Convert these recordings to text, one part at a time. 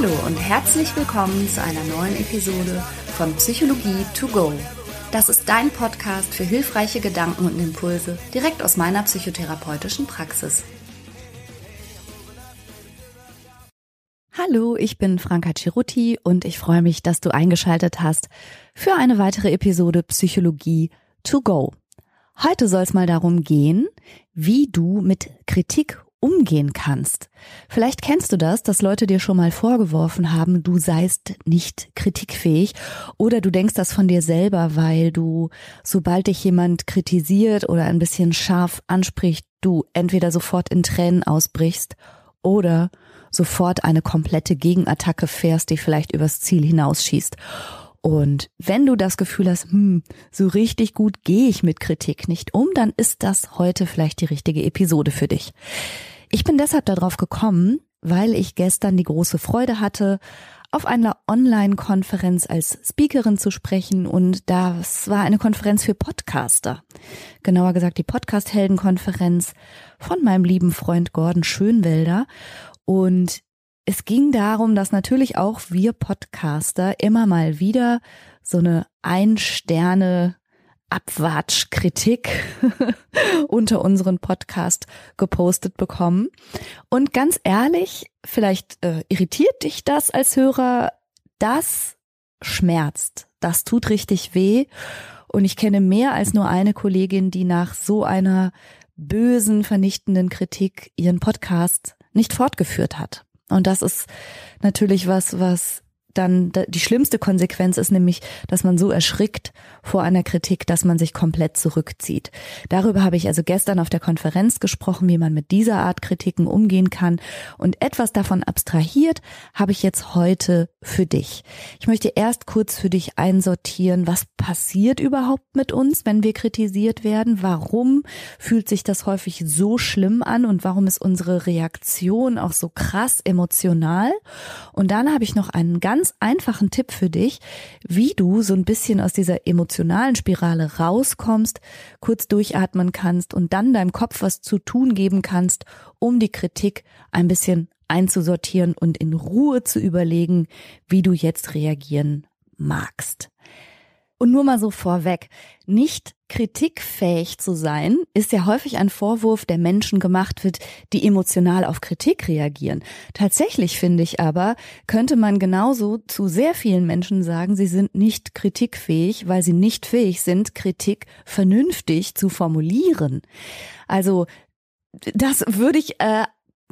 Hallo und herzlich willkommen zu einer neuen Episode von Psychologie to go. Das ist dein Podcast für hilfreiche Gedanken und Impulse direkt aus meiner psychotherapeutischen Praxis. Hallo, ich bin Franka Ciruti und ich freue mich, dass du eingeschaltet hast für eine weitere Episode Psychologie to go. Heute soll es mal darum gehen, wie du mit Kritik umgehen kannst. Vielleicht kennst du das, dass Leute dir schon mal vorgeworfen haben, du seist nicht kritikfähig oder du denkst das von dir selber, weil du, sobald dich jemand kritisiert oder ein bisschen scharf anspricht, du entweder sofort in Tränen ausbrichst oder sofort eine komplette Gegenattacke fährst, die vielleicht übers Ziel hinausschießt. Und wenn du das Gefühl hast, hm, so richtig gut gehe ich mit Kritik nicht um, dann ist das heute vielleicht die richtige Episode für dich. Ich bin deshalb darauf gekommen, weil ich gestern die große Freude hatte, auf einer Online-Konferenz als Speakerin zu sprechen und das war eine Konferenz für Podcaster. Genauer gesagt die Podcast-Helden-Konferenz von meinem lieben Freund Gordon Schönwelder und es ging darum, dass natürlich auch wir Podcaster immer mal wieder so eine Ein-Sterne Abwatschkritik unter unseren Podcast gepostet bekommen. Und ganz ehrlich, vielleicht äh, irritiert dich das als Hörer, das schmerzt, das tut richtig weh. Und ich kenne mehr als nur eine Kollegin, die nach so einer bösen, vernichtenden Kritik ihren Podcast nicht fortgeführt hat. Und das ist natürlich was, was dann die schlimmste Konsequenz ist nämlich, dass man so erschrickt vor einer Kritik, dass man sich komplett zurückzieht. Darüber habe ich also gestern auf der Konferenz gesprochen, wie man mit dieser Art Kritiken umgehen kann. Und etwas davon abstrahiert habe ich jetzt heute für dich. Ich möchte erst kurz für dich einsortieren, was passiert überhaupt mit uns, wenn wir kritisiert werden? Warum fühlt sich das häufig so schlimm an und warum ist unsere Reaktion auch so krass emotional? Und dann habe ich noch einen ganz ganz einfachen Tipp für dich, wie du so ein bisschen aus dieser emotionalen Spirale rauskommst, kurz durchatmen kannst und dann deinem Kopf was zu tun geben kannst, um die Kritik ein bisschen einzusortieren und in Ruhe zu überlegen, wie du jetzt reagieren magst. Und nur mal so vorweg, nicht kritikfähig zu sein, ist ja häufig ein Vorwurf, der Menschen gemacht wird, die emotional auf Kritik reagieren. Tatsächlich finde ich aber, könnte man genauso zu sehr vielen Menschen sagen, sie sind nicht kritikfähig, weil sie nicht fähig sind, Kritik vernünftig zu formulieren. Also das würde ich äh,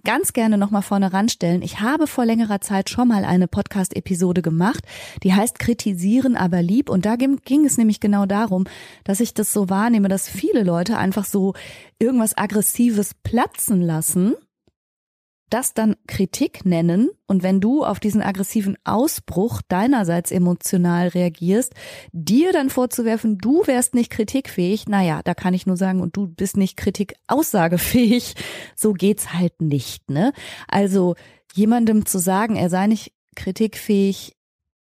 ganz gerne nochmal vorne ranstellen. Ich habe vor längerer Zeit schon mal eine Podcast-Episode gemacht, die heißt Kritisieren aber lieb. Und da ging, ging es nämlich genau darum, dass ich das so wahrnehme, dass viele Leute einfach so irgendwas Aggressives platzen lassen das dann Kritik nennen und wenn du auf diesen aggressiven Ausbruch deinerseits emotional reagierst, dir dann vorzuwerfen, du wärst nicht kritikfähig, naja, da kann ich nur sagen, und du bist nicht kritikausagefähig, so geht's halt nicht, ne? Also jemandem zu sagen, er sei nicht kritikfähig,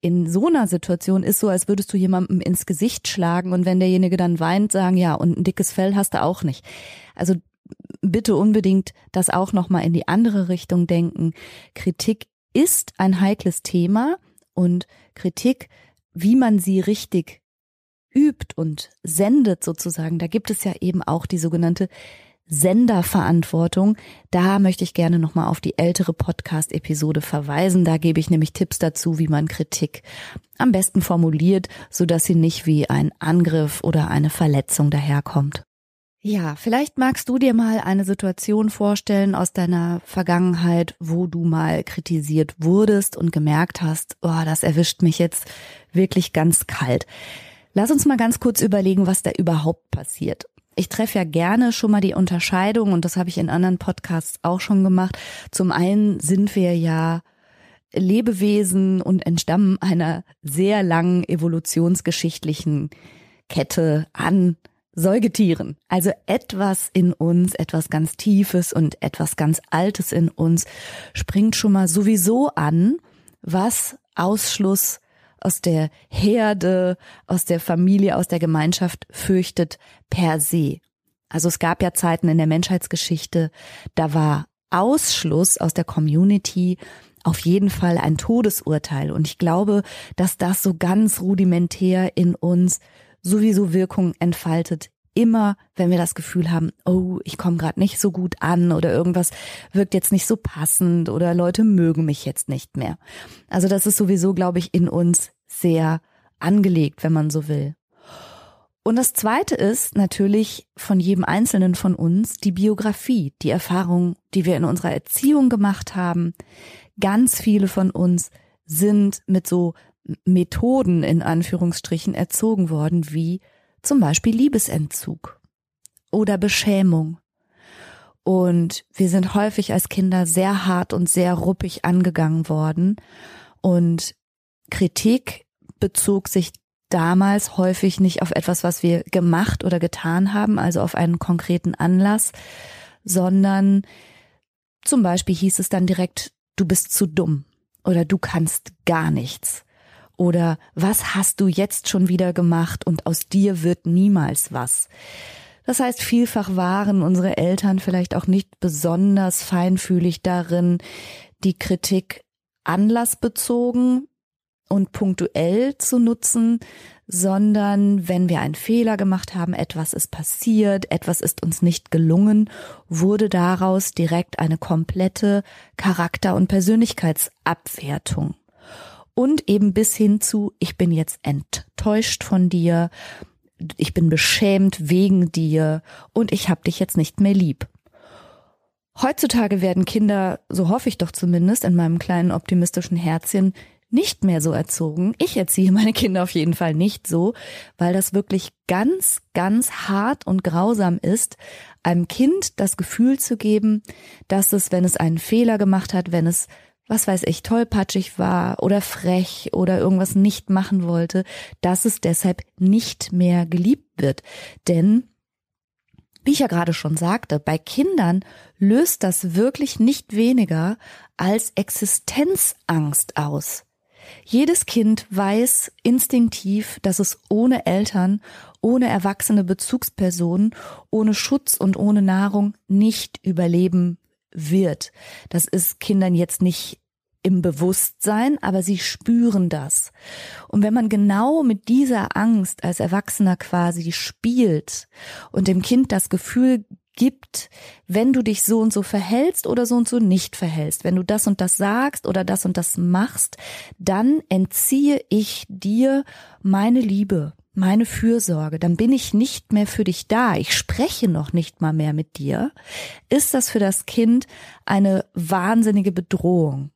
in so einer Situation ist so, als würdest du jemandem ins Gesicht schlagen und wenn derjenige dann weint, sagen, ja, und ein dickes Fell hast du auch nicht. Also bitte unbedingt das auch nochmal in die andere Richtung denken. Kritik ist ein heikles Thema und Kritik, wie man sie richtig übt und sendet sozusagen, da gibt es ja eben auch die sogenannte Senderverantwortung. Da möchte ich gerne nochmal auf die ältere Podcast-Episode verweisen. Da gebe ich nämlich Tipps dazu, wie man Kritik am besten formuliert, so dass sie nicht wie ein Angriff oder eine Verletzung daherkommt. Ja, vielleicht magst du dir mal eine Situation vorstellen aus deiner Vergangenheit, wo du mal kritisiert wurdest und gemerkt hast, oh, das erwischt mich jetzt wirklich ganz kalt. Lass uns mal ganz kurz überlegen, was da überhaupt passiert. Ich treffe ja gerne schon mal die Unterscheidung und das habe ich in anderen Podcasts auch schon gemacht. Zum einen sind wir ja Lebewesen und entstammen einer sehr langen evolutionsgeschichtlichen Kette an Säugetieren, also etwas in uns, etwas ganz Tiefes und etwas ganz Altes in uns, springt schon mal sowieso an, was Ausschluss aus der Herde, aus der Familie, aus der Gemeinschaft fürchtet per se. Also es gab ja Zeiten in der Menschheitsgeschichte, da war Ausschluss aus der Community auf jeden Fall ein Todesurteil. Und ich glaube, dass das so ganz rudimentär in uns sowieso Wirkung entfaltet. Immer, wenn wir das Gefühl haben, oh, ich komme gerade nicht so gut an oder irgendwas wirkt jetzt nicht so passend oder Leute mögen mich jetzt nicht mehr. Also das ist sowieso, glaube ich, in uns sehr angelegt, wenn man so will. Und das Zweite ist natürlich von jedem Einzelnen von uns die Biografie, die Erfahrung, die wir in unserer Erziehung gemacht haben. Ganz viele von uns sind mit so Methoden in Anführungsstrichen erzogen worden, wie zum Beispiel Liebesentzug oder Beschämung. Und wir sind häufig als Kinder sehr hart und sehr ruppig angegangen worden. Und Kritik bezog sich damals häufig nicht auf etwas, was wir gemacht oder getan haben, also auf einen konkreten Anlass, sondern zum Beispiel hieß es dann direkt, du bist zu dumm oder du kannst gar nichts oder was hast du jetzt schon wieder gemacht und aus dir wird niemals was. Das heißt, vielfach waren unsere Eltern vielleicht auch nicht besonders feinfühlig darin, die Kritik anlassbezogen und punktuell zu nutzen, sondern wenn wir einen Fehler gemacht haben, etwas ist passiert, etwas ist uns nicht gelungen, wurde daraus direkt eine komplette Charakter- und Persönlichkeitsabwertung. Und eben bis hin zu, ich bin jetzt enttäuscht von dir, ich bin beschämt wegen dir und ich habe dich jetzt nicht mehr lieb. Heutzutage werden Kinder, so hoffe ich doch zumindest in meinem kleinen optimistischen Herzchen, nicht mehr so erzogen. Ich erziehe meine Kinder auf jeden Fall nicht so, weil das wirklich ganz, ganz hart und grausam ist, einem Kind das Gefühl zu geben, dass es, wenn es einen Fehler gemacht hat, wenn es was weiß ich, tollpatschig war oder frech oder irgendwas nicht machen wollte, dass es deshalb nicht mehr geliebt wird. Denn wie ich ja gerade schon sagte, bei Kindern löst das wirklich nicht weniger als Existenzangst aus. Jedes Kind weiß instinktiv, dass es ohne Eltern, ohne erwachsene Bezugspersonen, ohne Schutz und ohne Nahrung nicht überleben wird. Das ist Kindern jetzt nicht im Bewusstsein, aber sie spüren das. Und wenn man genau mit dieser Angst als Erwachsener quasi spielt und dem Kind das Gefühl gibt, wenn du dich so und so verhältst oder so und so nicht verhältst, wenn du das und das sagst oder das und das machst, dann entziehe ich dir meine Liebe, meine Fürsorge, dann bin ich nicht mehr für dich da, ich spreche noch nicht mal mehr mit dir, ist das für das Kind eine wahnsinnige Bedrohung.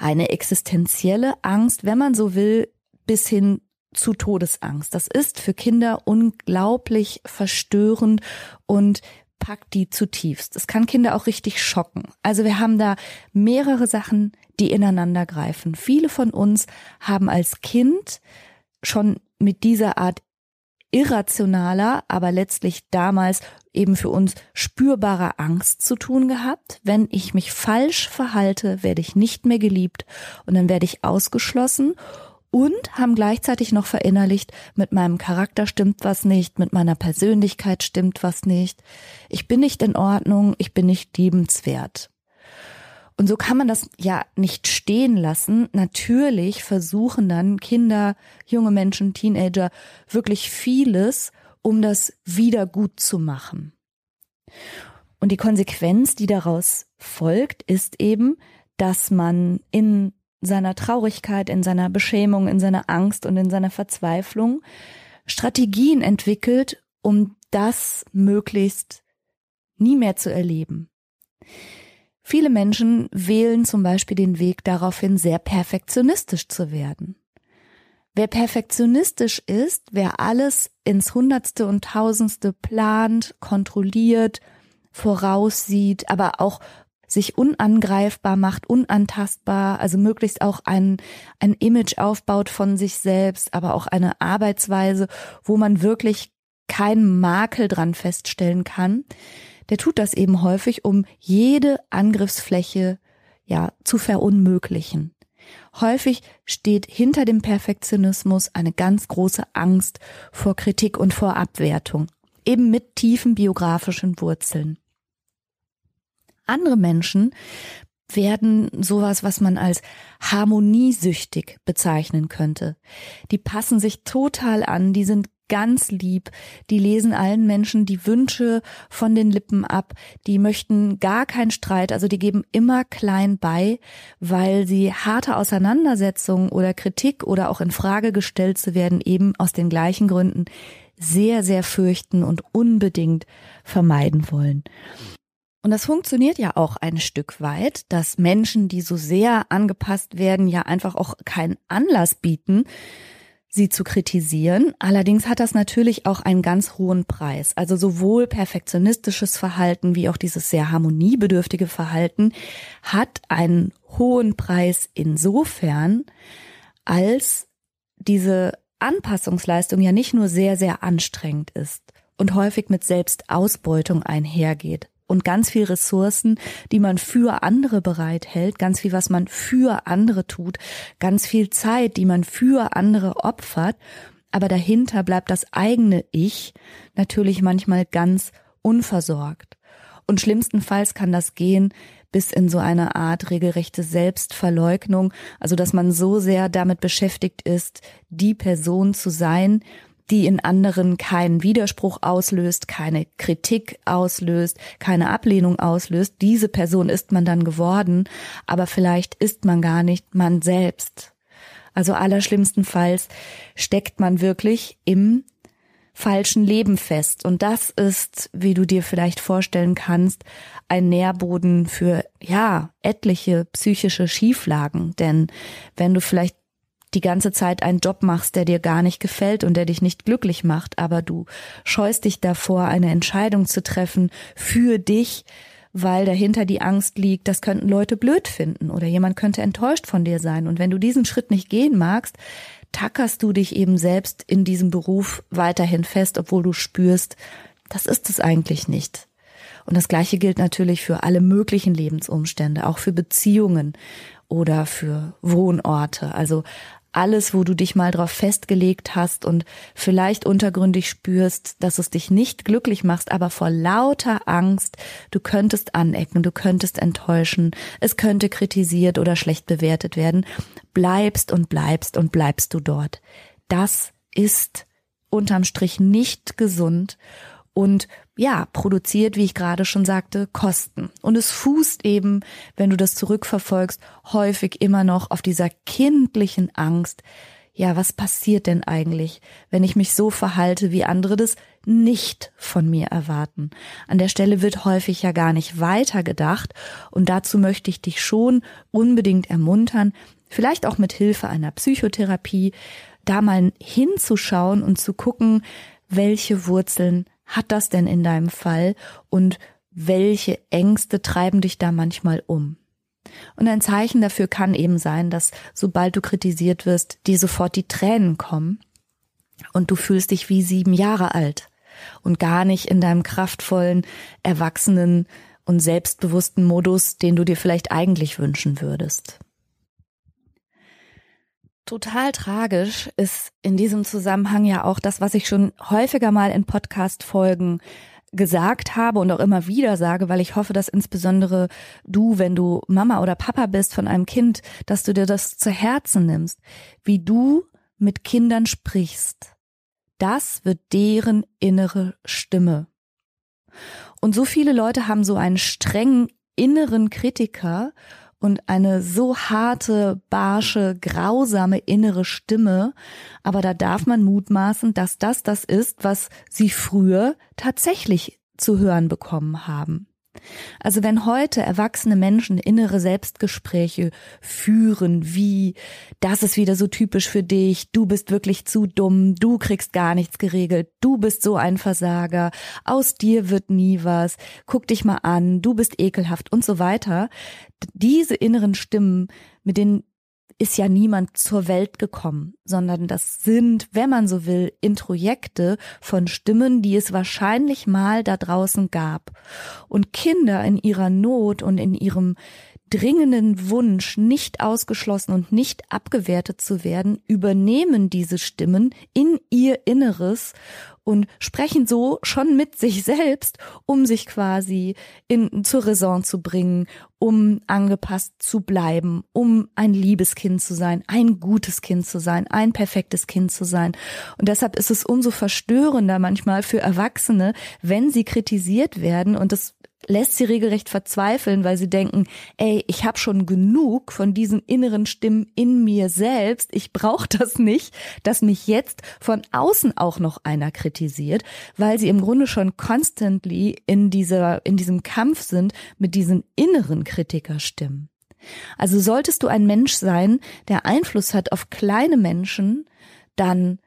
Eine existenzielle Angst, wenn man so will, bis hin zu Todesangst. Das ist für Kinder unglaublich verstörend und packt die zutiefst. Es kann Kinder auch richtig schocken. Also wir haben da mehrere Sachen, die ineinander greifen. Viele von uns haben als Kind schon mit dieser Art irrationaler, aber letztlich damals eben für uns spürbarer Angst zu tun gehabt. Wenn ich mich falsch verhalte, werde ich nicht mehr geliebt und dann werde ich ausgeschlossen und haben gleichzeitig noch verinnerlicht, mit meinem Charakter stimmt was nicht, mit meiner Persönlichkeit stimmt was nicht, ich bin nicht in Ordnung, ich bin nicht liebenswert. Und so kann man das ja nicht stehen lassen. Natürlich versuchen dann Kinder, junge Menschen, Teenager wirklich vieles, um das wieder gut zu machen. Und die Konsequenz, die daraus folgt, ist eben, dass man in seiner Traurigkeit, in seiner Beschämung, in seiner Angst und in seiner Verzweiflung Strategien entwickelt, um das möglichst nie mehr zu erleben. Viele Menschen wählen zum Beispiel den Weg daraufhin, sehr perfektionistisch zu werden. Wer perfektionistisch ist, wer alles ins Hundertste und Tausendste plant, kontrolliert, voraussieht, aber auch sich unangreifbar macht, unantastbar, also möglichst auch ein, ein Image aufbaut von sich selbst, aber auch eine Arbeitsweise, wo man wirklich keinen Makel dran feststellen kann, der tut das eben häufig, um jede Angriffsfläche ja zu verunmöglichen. Häufig steht hinter dem Perfektionismus eine ganz große Angst vor Kritik und vor Abwertung, eben mit tiefen biografischen Wurzeln. Andere Menschen werden sowas, was man als harmoniesüchtig bezeichnen könnte. Die passen sich total an, die sind ganz lieb, die lesen allen Menschen die Wünsche von den Lippen ab, die möchten gar keinen Streit, also die geben immer klein bei, weil sie harte Auseinandersetzungen oder Kritik oder auch in Frage gestellt zu werden eben aus den gleichen Gründen sehr, sehr fürchten und unbedingt vermeiden wollen. Und das funktioniert ja auch ein Stück weit, dass Menschen, die so sehr angepasst werden, ja einfach auch keinen Anlass bieten, sie zu kritisieren. Allerdings hat das natürlich auch einen ganz hohen Preis. Also sowohl perfektionistisches Verhalten wie auch dieses sehr harmoniebedürftige Verhalten hat einen hohen Preis insofern, als diese Anpassungsleistung ja nicht nur sehr, sehr anstrengend ist und häufig mit Selbstausbeutung einhergeht und ganz viel Ressourcen, die man für andere bereithält, ganz viel, was man für andere tut, ganz viel Zeit, die man für andere opfert, aber dahinter bleibt das eigene Ich natürlich manchmal ganz unversorgt. Und schlimmstenfalls kann das gehen bis in so eine Art regelrechte Selbstverleugnung, also dass man so sehr damit beschäftigt ist, die Person zu sein, die in anderen keinen Widerspruch auslöst, keine Kritik auslöst, keine Ablehnung auslöst. Diese Person ist man dann geworden, aber vielleicht ist man gar nicht man selbst. Also allerschlimmstenfalls steckt man wirklich im falschen Leben fest. Und das ist, wie du dir vielleicht vorstellen kannst, ein Nährboden für, ja, etliche psychische Schieflagen. Denn wenn du vielleicht die ganze Zeit einen Job machst, der dir gar nicht gefällt und der dich nicht glücklich macht, aber du scheust dich davor, eine Entscheidung zu treffen für dich, weil dahinter die Angst liegt, das könnten Leute blöd finden oder jemand könnte enttäuscht von dir sein. Und wenn du diesen Schritt nicht gehen magst, tackerst du dich eben selbst in diesem Beruf weiterhin fest, obwohl du spürst, das ist es eigentlich nicht. Und das Gleiche gilt natürlich für alle möglichen Lebensumstände, auch für Beziehungen oder für Wohnorte. Also alles, wo du dich mal drauf festgelegt hast und vielleicht untergründig spürst, dass es dich nicht glücklich machst, aber vor lauter Angst, du könntest anecken, du könntest enttäuschen, es könnte kritisiert oder schlecht bewertet werden, bleibst und bleibst und bleibst du dort. Das ist unterm Strich nicht gesund und ja, produziert, wie ich gerade schon sagte, Kosten. Und es fußt eben, wenn du das zurückverfolgst, häufig immer noch auf dieser kindlichen Angst. Ja, was passiert denn eigentlich, wenn ich mich so verhalte, wie andere das nicht von mir erwarten? An der Stelle wird häufig ja gar nicht weitergedacht und dazu möchte ich dich schon unbedingt ermuntern, vielleicht auch mit Hilfe einer Psychotherapie, da mal hinzuschauen und zu gucken, welche Wurzeln hat das denn in deinem Fall und welche Ängste treiben dich da manchmal um? Und ein Zeichen dafür kann eben sein, dass sobald du kritisiert wirst, dir sofort die Tränen kommen und du fühlst dich wie sieben Jahre alt und gar nicht in deinem kraftvollen, erwachsenen und selbstbewussten Modus, den du dir vielleicht eigentlich wünschen würdest. Total tragisch ist in diesem Zusammenhang ja auch das, was ich schon häufiger mal in Podcast-Folgen gesagt habe und auch immer wieder sage, weil ich hoffe, dass insbesondere du, wenn du Mama oder Papa bist von einem Kind, dass du dir das zu Herzen nimmst, wie du mit Kindern sprichst. Das wird deren innere Stimme. Und so viele Leute haben so einen strengen inneren Kritiker und eine so harte, barsche, grausame innere Stimme, aber da darf man mutmaßen, dass das das ist, was sie früher tatsächlich zu hören bekommen haben. Also wenn heute erwachsene Menschen innere Selbstgespräche führen, wie das ist wieder so typisch für dich, du bist wirklich zu dumm, du kriegst gar nichts geregelt, du bist so ein Versager, aus dir wird nie was, guck dich mal an, du bist ekelhaft und so weiter. Diese inneren Stimmen, mit denen ist ja niemand zur Welt gekommen, sondern das sind, wenn man so will, Introjekte von Stimmen, die es wahrscheinlich mal da draußen gab. Und Kinder in ihrer Not und in ihrem dringenden Wunsch, nicht ausgeschlossen und nicht abgewertet zu werden, übernehmen diese Stimmen in ihr Inneres und sprechen so schon mit sich selbst, um sich quasi in, zur Raison zu bringen, um angepasst zu bleiben, um ein liebes Kind zu sein, ein gutes Kind zu sein, ein perfektes Kind zu sein. Und deshalb ist es umso verstörender manchmal für Erwachsene, wenn sie kritisiert werden und das lässt sie regelrecht verzweifeln, weil sie denken, ey, ich habe schon genug von diesen inneren Stimmen in mir selbst, ich brauche das nicht, dass mich jetzt von außen auch noch einer kritisiert, weil sie im Grunde schon constantly in dieser in diesem Kampf sind mit diesen inneren Kritikerstimmen. Also solltest du ein Mensch sein, der Einfluss hat auf kleine Menschen, dann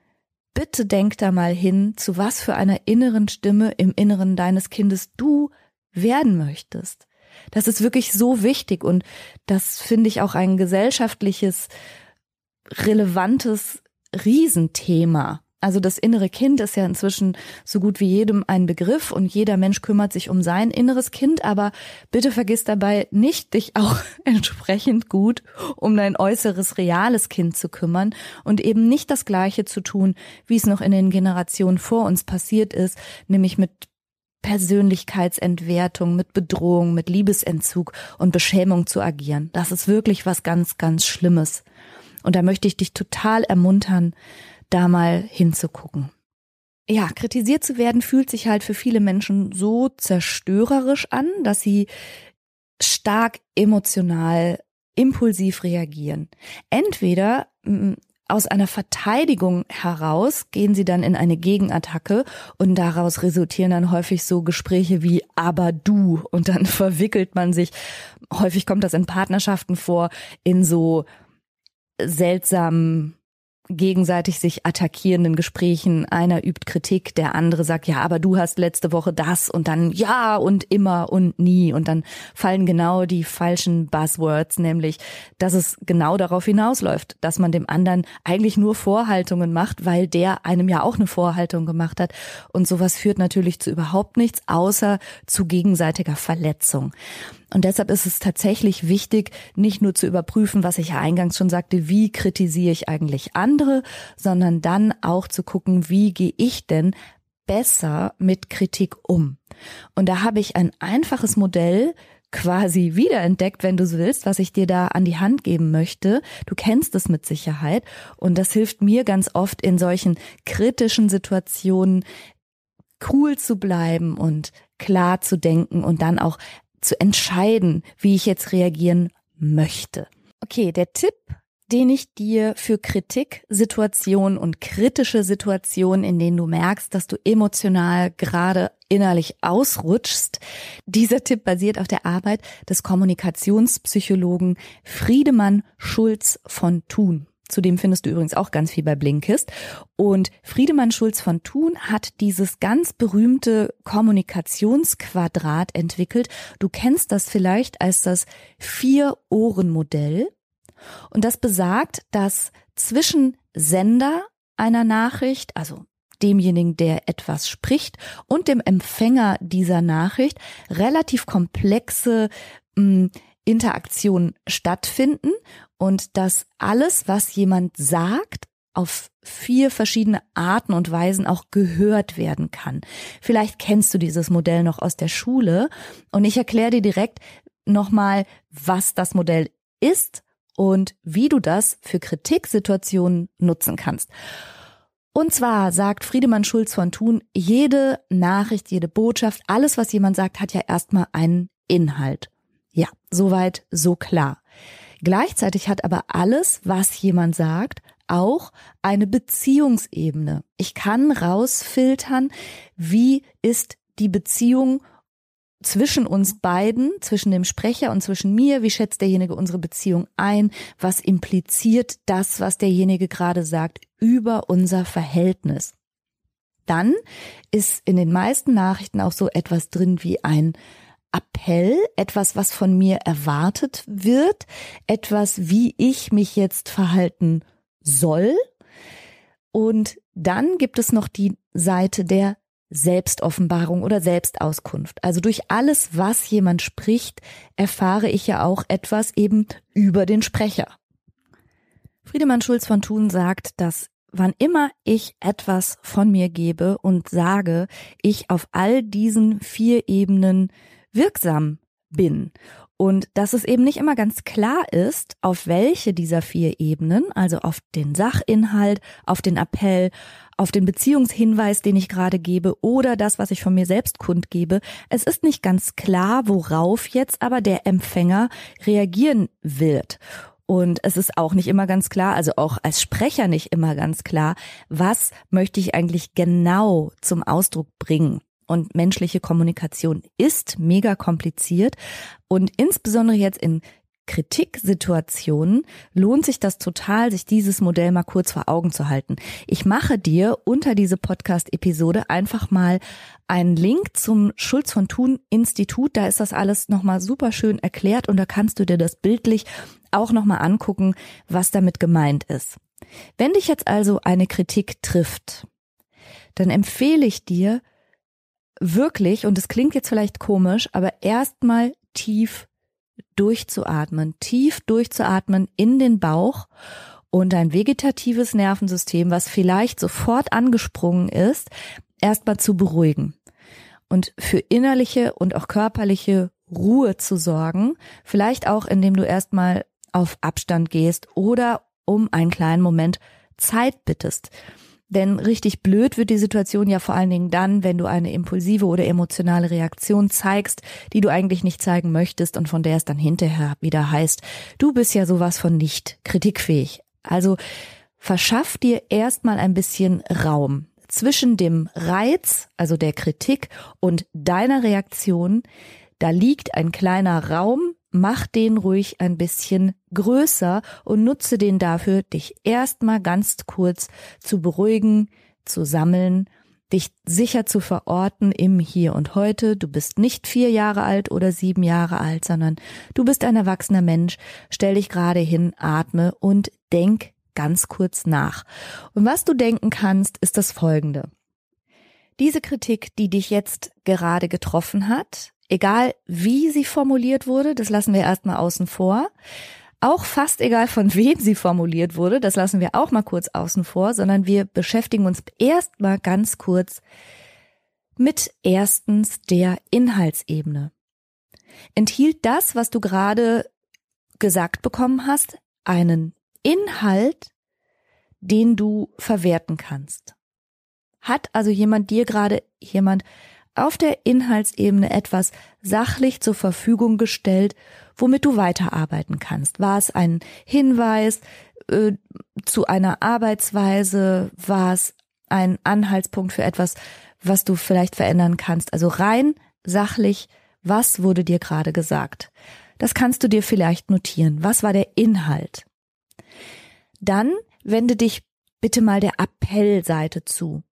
bitte denk da mal hin, zu was für einer inneren Stimme im Inneren deines Kindes du werden möchtest. Das ist wirklich so wichtig und das finde ich auch ein gesellschaftliches, relevantes Riesenthema. Also das innere Kind ist ja inzwischen so gut wie jedem ein Begriff und jeder Mensch kümmert sich um sein inneres Kind, aber bitte vergiss dabei nicht, dich auch entsprechend gut um dein äußeres reales Kind zu kümmern und eben nicht das Gleiche zu tun, wie es noch in den Generationen vor uns passiert ist, nämlich mit Persönlichkeitsentwertung, mit Bedrohung, mit Liebesentzug und Beschämung zu agieren. Das ist wirklich was ganz, ganz Schlimmes. Und da möchte ich dich total ermuntern, da mal hinzugucken. Ja, kritisiert zu werden fühlt sich halt für viele Menschen so zerstörerisch an, dass sie stark emotional impulsiv reagieren. Entweder aus einer Verteidigung heraus gehen sie dann in eine Gegenattacke und daraus resultieren dann häufig so Gespräche wie aber du. Und dann verwickelt man sich, häufig kommt das in Partnerschaften vor, in so seltsamen gegenseitig sich attackierenden Gesprächen. Einer übt Kritik, der andere sagt, ja, aber du hast letzte Woche das und dann ja und immer und nie. Und dann fallen genau die falschen Buzzwords, nämlich, dass es genau darauf hinausläuft, dass man dem anderen eigentlich nur Vorhaltungen macht, weil der einem ja auch eine Vorhaltung gemacht hat. Und sowas führt natürlich zu überhaupt nichts, außer zu gegenseitiger Verletzung. Und deshalb ist es tatsächlich wichtig, nicht nur zu überprüfen, was ich ja eingangs schon sagte, wie kritisiere ich eigentlich andere, sondern dann auch zu gucken, wie gehe ich denn besser mit Kritik um. Und da habe ich ein einfaches Modell quasi wiederentdeckt, wenn du so willst, was ich dir da an die Hand geben möchte. Du kennst es mit Sicherheit und das hilft mir ganz oft in solchen kritischen Situationen cool zu bleiben und klar zu denken und dann auch zu entscheiden, wie ich jetzt reagieren möchte. Okay, der Tipp, den ich dir für Kritiksituationen und kritische Situationen, in denen du merkst, dass du emotional gerade innerlich ausrutschst. Dieser Tipp basiert auf der Arbeit des Kommunikationspsychologen Friedemann Schulz von Thun. Zudem findest du übrigens auch ganz viel bei Blinkist. Und Friedemann Schulz von Thun hat dieses ganz berühmte Kommunikationsquadrat entwickelt. Du kennst das vielleicht als das Vier-Ohren-Modell. Und das besagt, dass zwischen Sender einer Nachricht, also demjenigen, der etwas spricht, und dem Empfänger dieser Nachricht relativ komplexe mh, hm, Interaktionen stattfinden und dass alles, was jemand sagt, auf vier verschiedene Arten und Weisen auch gehört werden kann. Vielleicht kennst du dieses Modell noch aus der Schule und ich erkläre dir direkt nochmal, was das Modell ist und wie du das für Kritiksituationen nutzen kannst. Und zwar sagt Friedemann Schulz von Thun, jede Nachricht, jede Botschaft, alles, was jemand sagt, hat ja erstmal einen Inhalt. Ja, soweit, so klar. Gleichzeitig hat aber alles, was jemand sagt, auch eine Beziehungsebene. Ich kann rausfiltern, wie ist die Beziehung zwischen uns beiden, zwischen dem Sprecher und zwischen mir, wie schätzt derjenige unsere Beziehung ein, was impliziert das, was derjenige gerade sagt, über unser Verhältnis. Dann ist in den meisten Nachrichten auch so etwas drin wie ein Appell, etwas, was von mir erwartet wird, etwas, wie ich mich jetzt verhalten soll. Und dann gibt es noch die Seite der Selbstoffenbarung oder Selbstauskunft. Also durch alles, was jemand spricht, erfahre ich ja auch etwas eben über den Sprecher. Friedemann Schulz von Thun sagt, dass wann immer ich etwas von mir gebe und sage, ich auf all diesen vier Ebenen wirksam bin. Und dass es eben nicht immer ganz klar ist, auf welche dieser vier Ebenen, also auf den Sachinhalt, auf den Appell, auf den Beziehungshinweis, den ich gerade gebe oder das, was ich von mir selbst kundgebe. Es ist nicht ganz klar, worauf jetzt aber der Empfänger reagieren wird. Und es ist auch nicht immer ganz klar, also auch als Sprecher nicht immer ganz klar, was möchte ich eigentlich genau zum Ausdruck bringen. Und menschliche Kommunikation ist mega kompliziert und insbesondere jetzt in Kritiksituationen lohnt sich das total, sich dieses Modell mal kurz vor Augen zu halten. Ich mache dir unter diese Podcast-Episode einfach mal einen Link zum Schulz von Thun Institut. Da ist das alles nochmal super schön erklärt und da kannst du dir das bildlich auch nochmal angucken, was damit gemeint ist. Wenn dich jetzt also eine Kritik trifft, dann empfehle ich dir wirklich, und es klingt jetzt vielleicht komisch, aber erstmal tief durchzuatmen, tief durchzuatmen in den Bauch und dein vegetatives Nervensystem, was vielleicht sofort angesprungen ist, erstmal zu beruhigen und für innerliche und auch körperliche Ruhe zu sorgen, vielleicht auch indem du erstmal auf Abstand gehst oder um einen kleinen Moment Zeit bittest. Denn richtig blöd wird die Situation ja vor allen Dingen dann, wenn du eine impulsive oder emotionale Reaktion zeigst, die du eigentlich nicht zeigen möchtest und von der es dann hinterher wieder heißt, du bist ja sowas von nicht kritikfähig. Also verschaff dir erstmal ein bisschen Raum zwischen dem Reiz, also der Kritik und deiner Reaktion. Da liegt ein kleiner Raum, mach den ruhig ein bisschen größer und nutze den dafür, dich erstmal ganz kurz zu beruhigen, zu sammeln, dich sicher zu verorten im Hier und Heute. Du bist nicht vier Jahre alt oder sieben Jahre alt, sondern du bist ein erwachsener Mensch. Stell dich gerade hin, atme und denk ganz kurz nach. Und was du denken kannst, ist das folgende. Diese Kritik, die dich jetzt gerade getroffen hat, egal wie sie formuliert wurde, das lassen wir erstmal außen vor. Auch fast egal von wem sie formuliert wurde, das lassen wir auch mal kurz außen vor, sondern wir beschäftigen uns erstmal ganz kurz mit erstens der Inhaltsebene. Enthielt das, was du gerade gesagt bekommen hast, einen Inhalt, den du verwerten kannst? Hat also jemand dir gerade jemand auf der Inhaltsebene etwas sachlich zur Verfügung gestellt, womit du weiterarbeiten kannst. War es ein Hinweis äh, zu einer Arbeitsweise? War es ein Anhaltspunkt für etwas, was du vielleicht verändern kannst? Also rein sachlich, was wurde dir gerade gesagt? Das kannst du dir vielleicht notieren. Was war der Inhalt? Dann wende dich bitte mal der Appellseite zu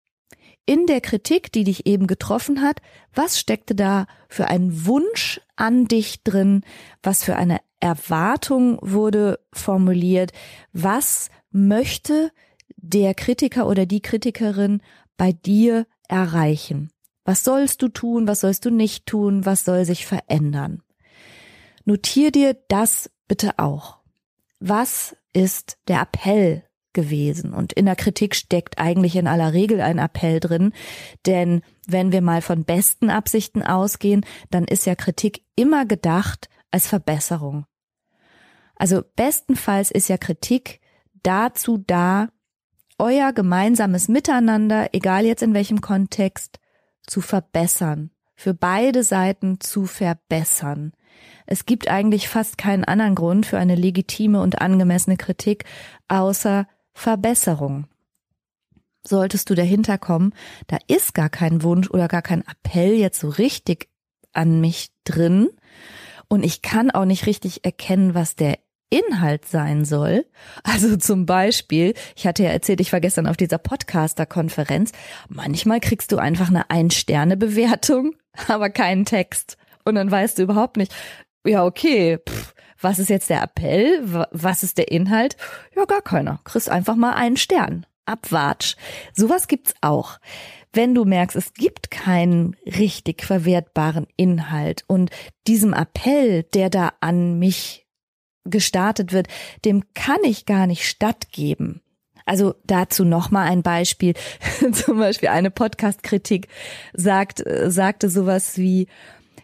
in der Kritik, die dich eben getroffen hat, was steckte da für ein Wunsch an dich drin, was für eine Erwartung wurde formuliert, was möchte der Kritiker oder die Kritikerin bei dir erreichen? Was sollst du tun, was sollst du nicht tun, was soll sich verändern? Notier dir das bitte auch. Was ist der Appell gewesen. Und in der Kritik steckt eigentlich in aller Regel ein Appell drin, denn wenn wir mal von besten Absichten ausgehen, dann ist ja Kritik immer gedacht als Verbesserung. Also bestenfalls ist ja Kritik dazu da, euer gemeinsames Miteinander, egal jetzt in welchem Kontext, zu verbessern, für beide Seiten zu verbessern. Es gibt eigentlich fast keinen anderen Grund für eine legitime und angemessene Kritik, außer Verbesserung. Solltest du dahinter kommen, da ist gar kein Wunsch oder gar kein Appell jetzt so richtig an mich drin und ich kann auch nicht richtig erkennen, was der Inhalt sein soll. Also zum Beispiel, ich hatte ja erzählt, ich war gestern auf dieser Podcaster-Konferenz. Manchmal kriegst du einfach eine Ein-Sterne-Bewertung, aber keinen Text. Und dann weißt du überhaupt nicht, ja, okay, pff, was ist jetzt der Appell? Was ist der Inhalt? Ja, gar keiner. Kriegst einfach mal einen Stern. Abwatsch. Sowas gibt's auch. wenn du merkst, es gibt keinen richtig verwertbaren Inhalt und diesem Appell, der da an mich gestartet wird, dem kann ich gar nicht stattgeben. Also dazu noch mal ein Beispiel. Zum Beispiel eine Podcast-Kritik sagt, sagte sowas wie,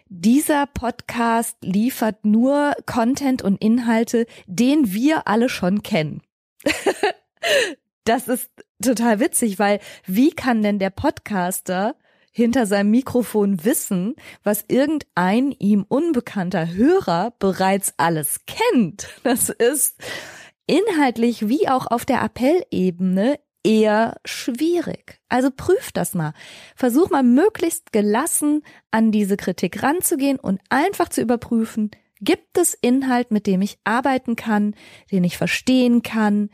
dieser Podcast liefert nur Content und Inhalte, den wir alle schon kennen. das ist total witzig, weil wie kann denn der Podcaster hinter seinem Mikrofon wissen, was irgendein ihm unbekannter Hörer bereits alles kennt? Das ist inhaltlich wie auch auf der Appellebene eher schwierig. Also prüf das mal. Versuch mal möglichst gelassen an diese Kritik ranzugehen und einfach zu überprüfen, gibt es Inhalt, mit dem ich arbeiten kann, den ich verstehen kann,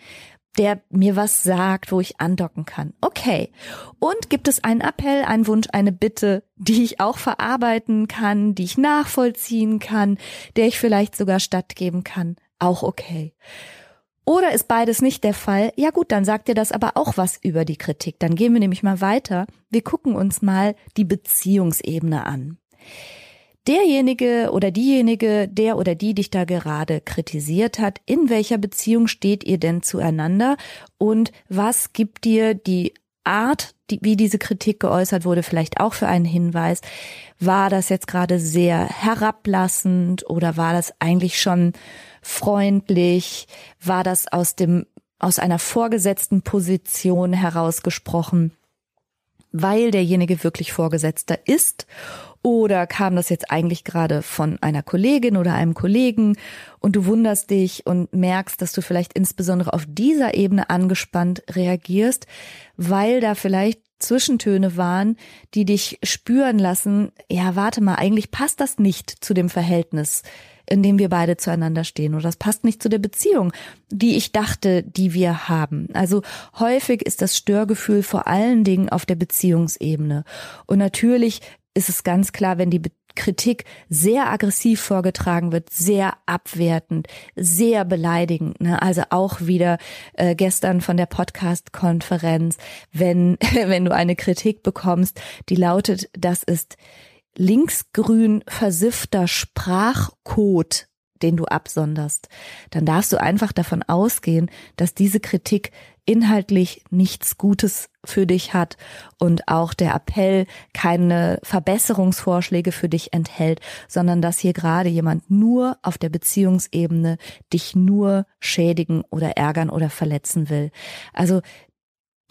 der mir was sagt, wo ich andocken kann. Okay. Und gibt es einen Appell, einen Wunsch, eine Bitte, die ich auch verarbeiten kann, die ich nachvollziehen kann, der ich vielleicht sogar stattgeben kann? Auch okay. Oder ist beides nicht der Fall? Ja gut, dann sagt dir das aber auch was über die Kritik. Dann gehen wir nämlich mal weiter. Wir gucken uns mal die Beziehungsebene an derjenige oder diejenige, der oder die dich da gerade kritisiert hat, in welcher Beziehung steht ihr denn zueinander und was gibt dir die Art, die, wie diese Kritik geäußert wurde, vielleicht auch für einen Hinweis. War das jetzt gerade sehr herablassend oder war das eigentlich schon freundlich? War das aus dem, aus einer vorgesetzten Position herausgesprochen? weil derjenige wirklich Vorgesetzter ist oder kam das jetzt eigentlich gerade von einer Kollegin oder einem Kollegen und du wunderst dich und merkst, dass du vielleicht insbesondere auf dieser Ebene angespannt reagierst, weil da vielleicht Zwischentöne waren, die dich spüren lassen, ja, warte mal, eigentlich passt das nicht zu dem Verhältnis, in dem wir beide zueinander stehen oder das passt nicht zu der Beziehung, die ich dachte, die wir haben. Also häufig ist das Störgefühl vor allen Dingen auf der Beziehungsebene. Und natürlich ist es ganz klar, wenn die Kritik sehr aggressiv vorgetragen wird, sehr abwertend, sehr beleidigend. Ne? Also auch wieder äh, gestern von der Podcast-Konferenz, wenn wenn du eine Kritik bekommst, die lautet, das ist linksgrün versiffter Sprachcode den du absonderst, dann darfst du einfach davon ausgehen, dass diese Kritik inhaltlich nichts Gutes für dich hat und auch der Appell keine Verbesserungsvorschläge für dich enthält, sondern dass hier gerade jemand nur auf der Beziehungsebene dich nur schädigen oder ärgern oder verletzen will. Also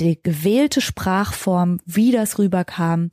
die gewählte Sprachform, wie das rüberkam,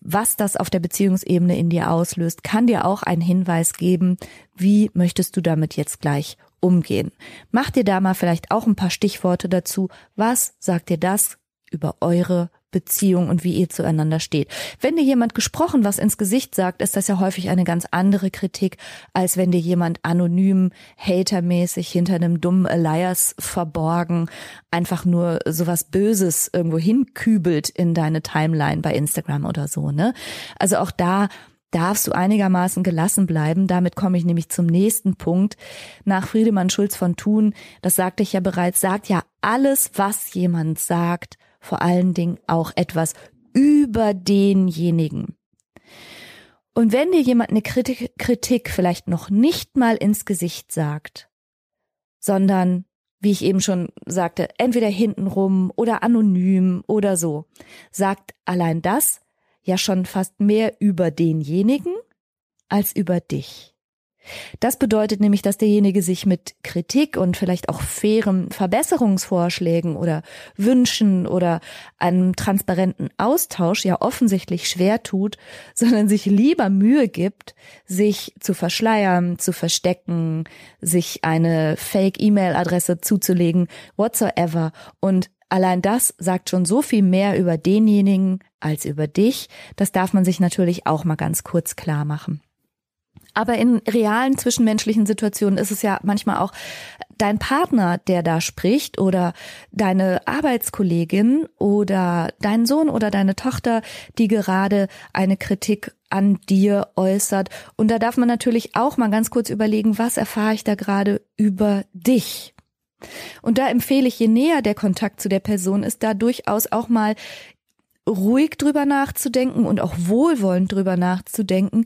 was das auf der Beziehungsebene in dir auslöst, kann dir auch einen Hinweis geben, wie möchtest du damit jetzt gleich umgehen. Mach dir da mal vielleicht auch ein paar Stichworte dazu. Was sagt dir das über eure Beziehung und wie ihr zueinander steht. Wenn dir jemand gesprochen was ins Gesicht sagt, ist das ja häufig eine ganz andere Kritik, als wenn dir jemand anonym, hatermäßig hinter einem dummen Elias verborgen einfach nur sowas Böses irgendwo hinkübelt in deine Timeline bei Instagram oder so, ne? Also auch da darfst du einigermaßen gelassen bleiben. Damit komme ich nämlich zum nächsten Punkt. Nach Friedemann Schulz von Thun, das sagte ich ja bereits, sagt ja alles, was jemand sagt, vor allen Dingen auch etwas über denjenigen. Und wenn dir jemand eine Kritik, Kritik vielleicht noch nicht mal ins Gesicht sagt, sondern, wie ich eben schon sagte, entweder hintenrum oder anonym oder so, sagt allein das, ja schon fast mehr über denjenigen als über dich. Das bedeutet nämlich, dass derjenige sich mit Kritik und vielleicht auch fairen Verbesserungsvorschlägen oder Wünschen oder einem transparenten Austausch ja offensichtlich schwer tut, sondern sich lieber Mühe gibt, sich zu verschleiern, zu verstecken, sich eine Fake-E-Mail-Adresse zuzulegen, whatsoever und Allein das sagt schon so viel mehr über denjenigen als über dich. Das darf man sich natürlich auch mal ganz kurz klar machen. Aber in realen zwischenmenschlichen Situationen ist es ja manchmal auch dein Partner, der da spricht oder deine Arbeitskollegin oder dein Sohn oder deine Tochter, die gerade eine Kritik an dir äußert. Und da darf man natürlich auch mal ganz kurz überlegen, was erfahre ich da gerade über dich? Und da empfehle ich, je näher der Kontakt zu der Person ist, da durchaus auch mal ruhig drüber nachzudenken und auch wohlwollend drüber nachzudenken,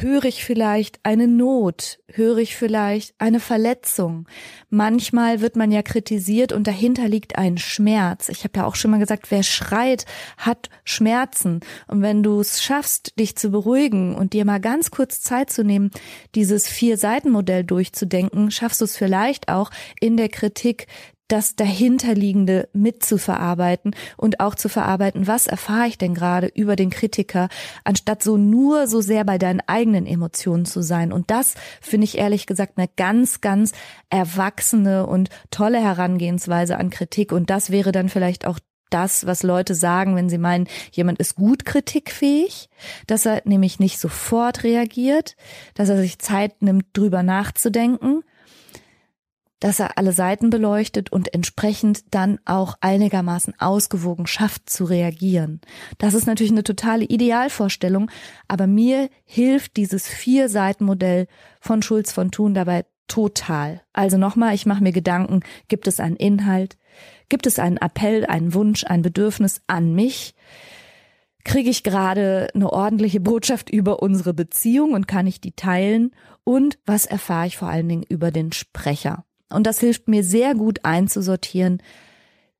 höre ich vielleicht eine Not, höre ich vielleicht eine Verletzung. Manchmal wird man ja kritisiert und dahinter liegt ein Schmerz. Ich habe ja auch schon mal gesagt, wer schreit, hat Schmerzen. Und wenn du es schaffst, dich zu beruhigen und dir mal ganz kurz Zeit zu nehmen, dieses Vier-Seiten-Modell durchzudenken, schaffst du es vielleicht auch in der Kritik das dahinterliegende mitzuverarbeiten und auch zu verarbeiten, was erfahre ich denn gerade über den Kritiker, anstatt so nur so sehr bei deinen eigenen Emotionen zu sein. Und das finde ich ehrlich gesagt eine ganz, ganz erwachsene und tolle Herangehensweise an Kritik. Und das wäre dann vielleicht auch das, was Leute sagen, wenn sie meinen, jemand ist gut kritikfähig, dass er nämlich nicht sofort reagiert, dass er sich Zeit nimmt, drüber nachzudenken dass er alle Seiten beleuchtet und entsprechend dann auch einigermaßen ausgewogen schafft zu reagieren. Das ist natürlich eine totale Idealvorstellung, aber mir hilft dieses Vier-Seiten-Modell von Schulz von Thun dabei total. Also nochmal, ich mache mir Gedanken, gibt es einen Inhalt? Gibt es einen Appell, einen Wunsch, ein Bedürfnis an mich? Kriege ich gerade eine ordentliche Botschaft über unsere Beziehung und kann ich die teilen? Und was erfahre ich vor allen Dingen über den Sprecher? Und das hilft mir sehr gut einzusortieren,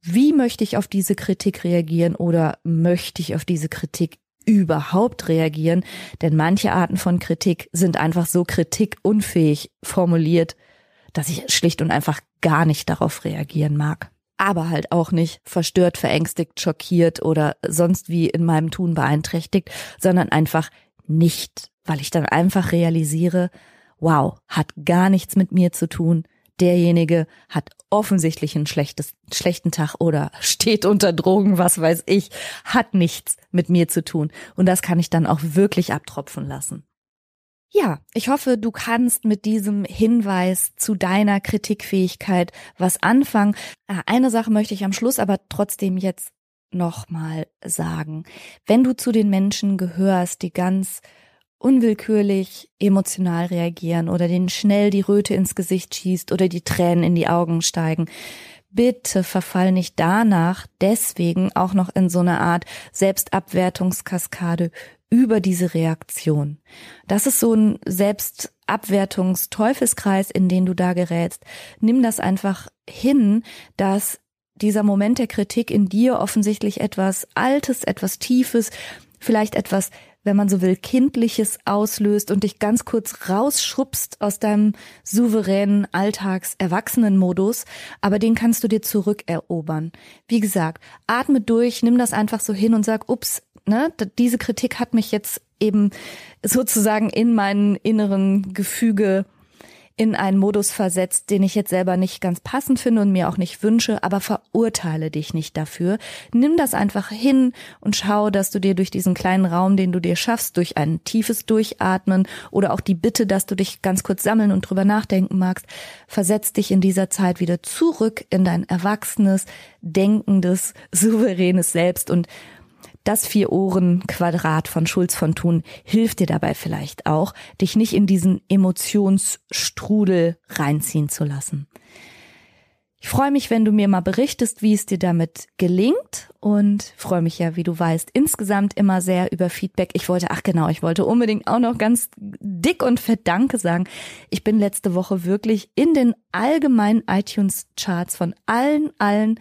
wie möchte ich auf diese Kritik reagieren oder möchte ich auf diese Kritik überhaupt reagieren? Denn manche Arten von Kritik sind einfach so kritikunfähig formuliert, dass ich schlicht und einfach gar nicht darauf reagieren mag. Aber halt auch nicht verstört, verängstigt, schockiert oder sonst wie in meinem Tun beeinträchtigt, sondern einfach nicht, weil ich dann einfach realisiere, wow, hat gar nichts mit mir zu tun, derjenige hat offensichtlich einen schlechtes, schlechten Tag oder steht unter Drogen, was weiß ich, hat nichts mit mir zu tun. Und das kann ich dann auch wirklich abtropfen lassen. Ja, ich hoffe, du kannst mit diesem Hinweis zu deiner Kritikfähigkeit was anfangen. Ah, eine Sache möchte ich am Schluss aber trotzdem jetzt nochmal sagen. Wenn du zu den Menschen gehörst, die ganz unwillkürlich emotional reagieren oder denen schnell die Röte ins Gesicht schießt oder die Tränen in die Augen steigen. Bitte verfall nicht danach deswegen auch noch in so eine Art Selbstabwertungskaskade über diese Reaktion. Das ist so ein Selbstabwertungsteufelskreis, in den du da gerätst. Nimm das einfach hin, dass dieser Moment der Kritik in dir offensichtlich etwas Altes, etwas Tiefes, vielleicht etwas wenn man so will, Kindliches auslöst und dich ganz kurz rausschubst aus deinem souveränen Alltags-Erwachsenen-Modus, aber den kannst du dir zurückerobern. Wie gesagt, atme durch, nimm das einfach so hin und sag, ups, ne, diese Kritik hat mich jetzt eben sozusagen in meinen inneren Gefüge in einen Modus versetzt, den ich jetzt selber nicht ganz passend finde und mir auch nicht wünsche, aber verurteile dich nicht dafür. Nimm das einfach hin und schau, dass du dir durch diesen kleinen Raum, den du dir schaffst, durch ein tiefes Durchatmen oder auch die Bitte, dass du dich ganz kurz sammeln und drüber nachdenken magst, versetz dich in dieser Zeit wieder zurück in dein erwachsenes, denkendes, souveränes Selbst und das Vier-Ohren-Quadrat von Schulz von Thun hilft dir dabei vielleicht auch, dich nicht in diesen Emotionsstrudel reinziehen zu lassen. Ich freue mich, wenn du mir mal berichtest, wie es dir damit gelingt und freue mich ja, wie du weißt, insgesamt immer sehr über Feedback. Ich wollte, ach genau, ich wollte unbedingt auch noch ganz dick und fett Danke sagen. Ich bin letzte Woche wirklich in den allgemeinen iTunes Charts von allen, allen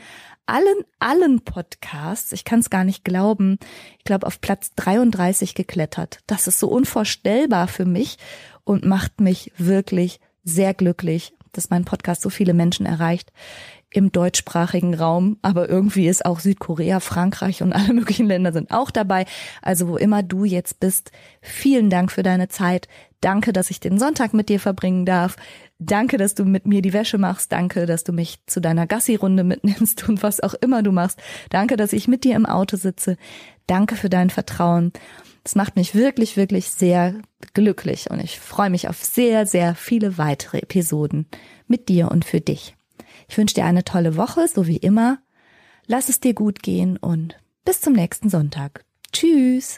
allen, allen Podcasts, ich kann es gar nicht glauben, ich glaube auf Platz 33 geklettert. Das ist so unvorstellbar für mich und macht mich wirklich sehr glücklich, dass mein Podcast so viele Menschen erreicht im deutschsprachigen Raum, aber irgendwie ist auch Südkorea, Frankreich und alle möglichen Länder sind auch dabei. Also wo immer du jetzt bist, vielen Dank für deine Zeit. Danke, dass ich den Sonntag mit dir verbringen darf. Danke, dass du mit mir die Wäsche machst. Danke, dass du mich zu deiner Gassi-Runde mitnimmst und was auch immer du machst. Danke, dass ich mit dir im Auto sitze. Danke für dein Vertrauen. Das macht mich wirklich, wirklich sehr glücklich und ich freue mich auf sehr, sehr viele weitere Episoden mit dir und für dich. Ich wünsche dir eine tolle Woche, so wie immer. Lass es dir gut gehen und bis zum nächsten Sonntag. Tschüss.